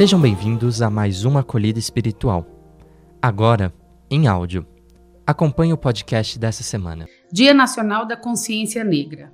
Sejam bem-vindos a mais uma acolhida espiritual. Agora, em áudio. Acompanhe o podcast dessa semana. Dia Nacional da Consciência Negra.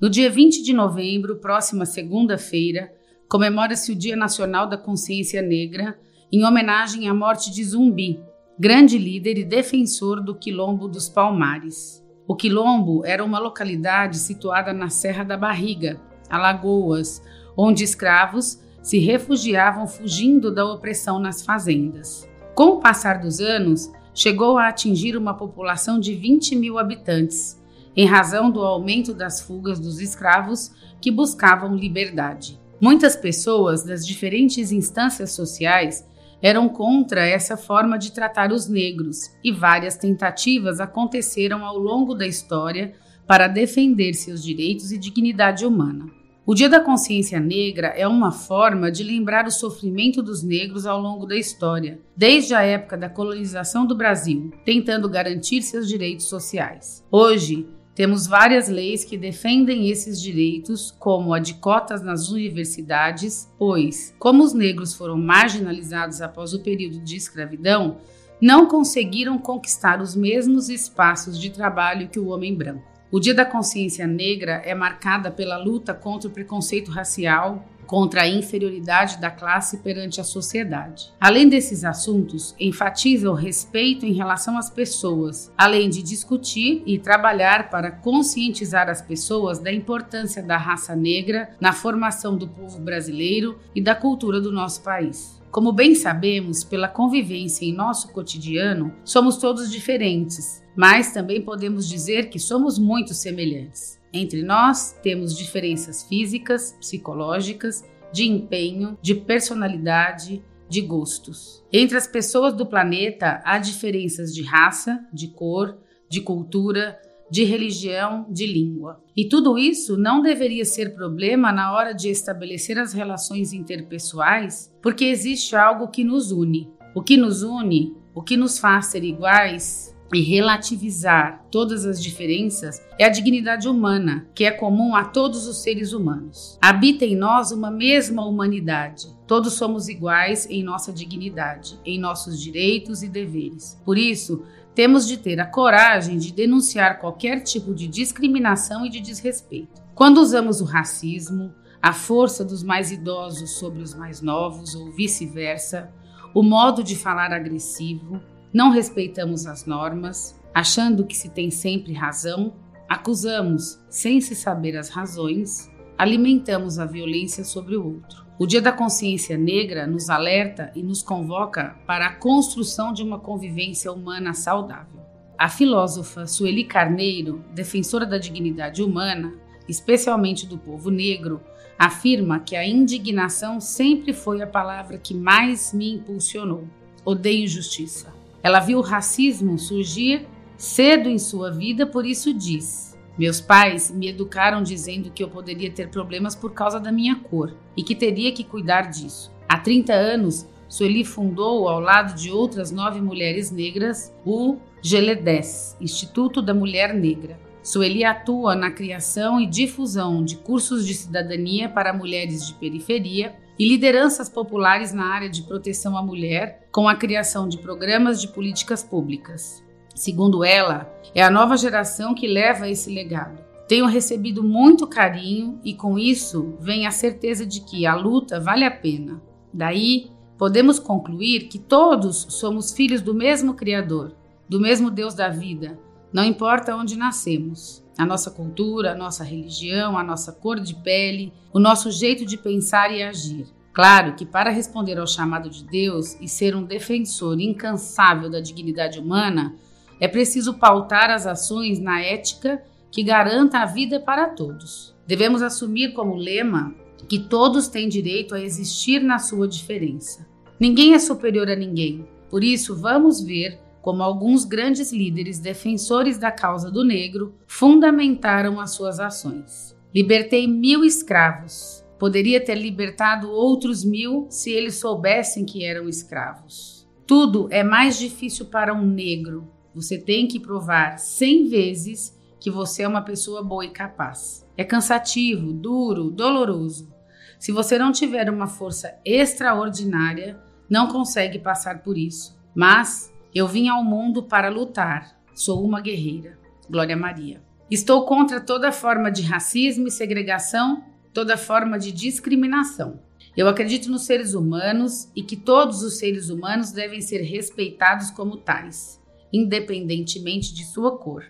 No dia 20 de novembro, próxima segunda-feira, comemora-se o Dia Nacional da Consciência Negra, em homenagem à morte de Zumbi, grande líder e defensor do Quilombo dos Palmares. O Quilombo era uma localidade situada na Serra da Barriga, Alagoas, onde escravos se refugiavam fugindo da opressão nas fazendas. Com o passar dos anos, chegou a atingir uma população de 20 mil habitantes, em razão do aumento das fugas dos escravos que buscavam liberdade. Muitas pessoas das diferentes instâncias sociais eram contra essa forma de tratar os negros e várias tentativas aconteceram ao longo da história para defender seus direitos e dignidade humana. O Dia da Consciência Negra é uma forma de lembrar o sofrimento dos negros ao longo da história, desde a época da colonização do Brasil, tentando garantir seus direitos sociais. Hoje, temos várias leis que defendem esses direitos, como a de cotas nas universidades, pois, como os negros foram marginalizados após o período de escravidão, não conseguiram conquistar os mesmos espaços de trabalho que o homem branco. O Dia da Consciência Negra é marcada pela luta contra o preconceito racial, contra a inferioridade da classe perante a sociedade. Além desses assuntos, enfatiza o respeito em relação às pessoas, além de discutir e trabalhar para conscientizar as pessoas da importância da raça negra na formação do povo brasileiro e da cultura do nosso país. Como bem sabemos, pela convivência em nosso cotidiano, somos todos diferentes, mas também podemos dizer que somos muito semelhantes. Entre nós temos diferenças físicas, psicológicas, de empenho, de personalidade, de gostos. Entre as pessoas do planeta há diferenças de raça, de cor, de cultura, de religião, de língua. E tudo isso não deveria ser problema na hora de estabelecer as relações interpessoais, porque existe algo que nos une. O que nos une, o que nos faz ser iguais, e relativizar todas as diferenças é a dignidade humana, que é comum a todos os seres humanos. Habita em nós uma mesma humanidade. Todos somos iguais em nossa dignidade, em nossos direitos e deveres. Por isso, temos de ter a coragem de denunciar qualquer tipo de discriminação e de desrespeito. Quando usamos o racismo, a força dos mais idosos sobre os mais novos ou vice-versa, o modo de falar agressivo, não respeitamos as normas, achando que se tem sempre razão, acusamos sem se saber as razões, alimentamos a violência sobre o outro. O Dia da Consciência Negra nos alerta e nos convoca para a construção de uma convivência humana saudável. A filósofa Sueli Carneiro, defensora da dignidade humana, especialmente do povo negro, afirma que a indignação sempre foi a palavra que mais me impulsionou. Odeio injustiça. Ela viu o racismo surgir cedo em sua vida, por isso diz: meus pais me educaram dizendo que eu poderia ter problemas por causa da minha cor e que teria que cuidar disso. Há 30 anos, Sueli fundou, ao lado de outras nove mulheres negras, o GELEDES, Instituto da Mulher Negra. Sueli atua na criação e difusão de cursos de cidadania para mulheres de periferia e lideranças populares na área de proteção à mulher, com a criação de programas de políticas públicas. Segundo ela, é a nova geração que leva esse legado. Tenho recebido muito carinho e com isso vem a certeza de que a luta vale a pena. Daí, podemos concluir que todos somos filhos do mesmo Criador, do mesmo Deus da vida, não importa onde nascemos. A nossa cultura, a nossa religião, a nossa cor de pele, o nosso jeito de pensar e agir. Claro que para responder ao chamado de Deus e ser um defensor incansável da dignidade humana, é preciso pautar as ações na ética que garanta a vida para todos. Devemos assumir como lema que todos têm direito a existir na sua diferença. Ninguém é superior a ninguém. Por isso, vamos ver como alguns grandes líderes defensores da causa do negro fundamentaram as suas ações. Libertei mil escravos. Poderia ter libertado outros mil se eles soubessem que eram escravos. Tudo é mais difícil para um negro, você tem que provar 100 vezes que você é uma pessoa boa e capaz. É cansativo, duro, doloroso. Se você não tiver uma força extraordinária, não consegue passar por isso. Mas eu vim ao mundo para lutar. Sou uma guerreira. Glória Maria. Estou contra toda forma de racismo e segregação, toda forma de discriminação. Eu acredito nos seres humanos e que todos os seres humanos devem ser respeitados como tais, independentemente de sua cor.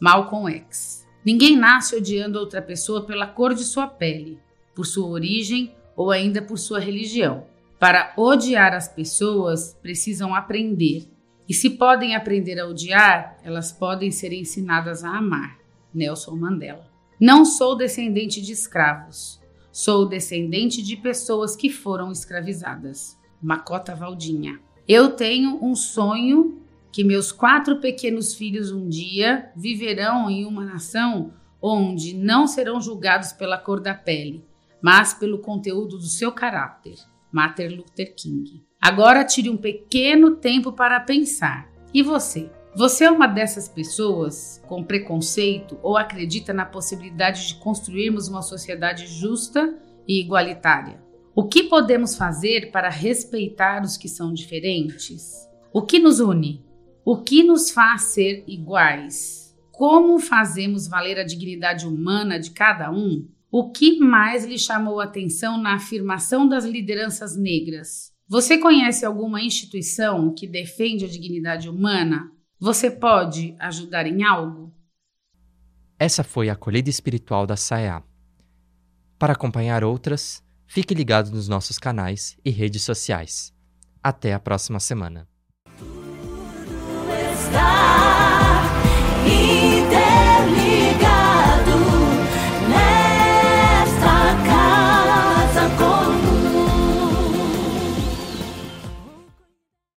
Malcolm X. Ninguém nasce odiando outra pessoa pela cor de sua pele, por sua origem ou ainda por sua religião. Para odiar as pessoas, precisam aprender. E se podem aprender a odiar, elas podem ser ensinadas a amar. Nelson Mandela. Não sou descendente de escravos. Sou descendente de pessoas que foram escravizadas. Macota Valdinha. Eu tenho um sonho que meus quatro pequenos filhos um dia viverão em uma nação onde não serão julgados pela cor da pele, mas pelo conteúdo do seu caráter. Martin Luther King. Agora tire um pequeno tempo para pensar. E você? Você é uma dessas pessoas com preconceito ou acredita na possibilidade de construirmos uma sociedade justa e igualitária? O que podemos fazer para respeitar os que são diferentes? O que nos une? O que nos faz ser iguais? Como fazemos valer a dignidade humana de cada um? O que mais lhe chamou a atenção na afirmação das lideranças negras? Você conhece alguma instituição que defende a dignidade humana? Você pode ajudar em algo? Essa foi a acolhida espiritual da SAEA. Para acompanhar outras, fique ligado nos nossos canais e redes sociais. Até a próxima semana.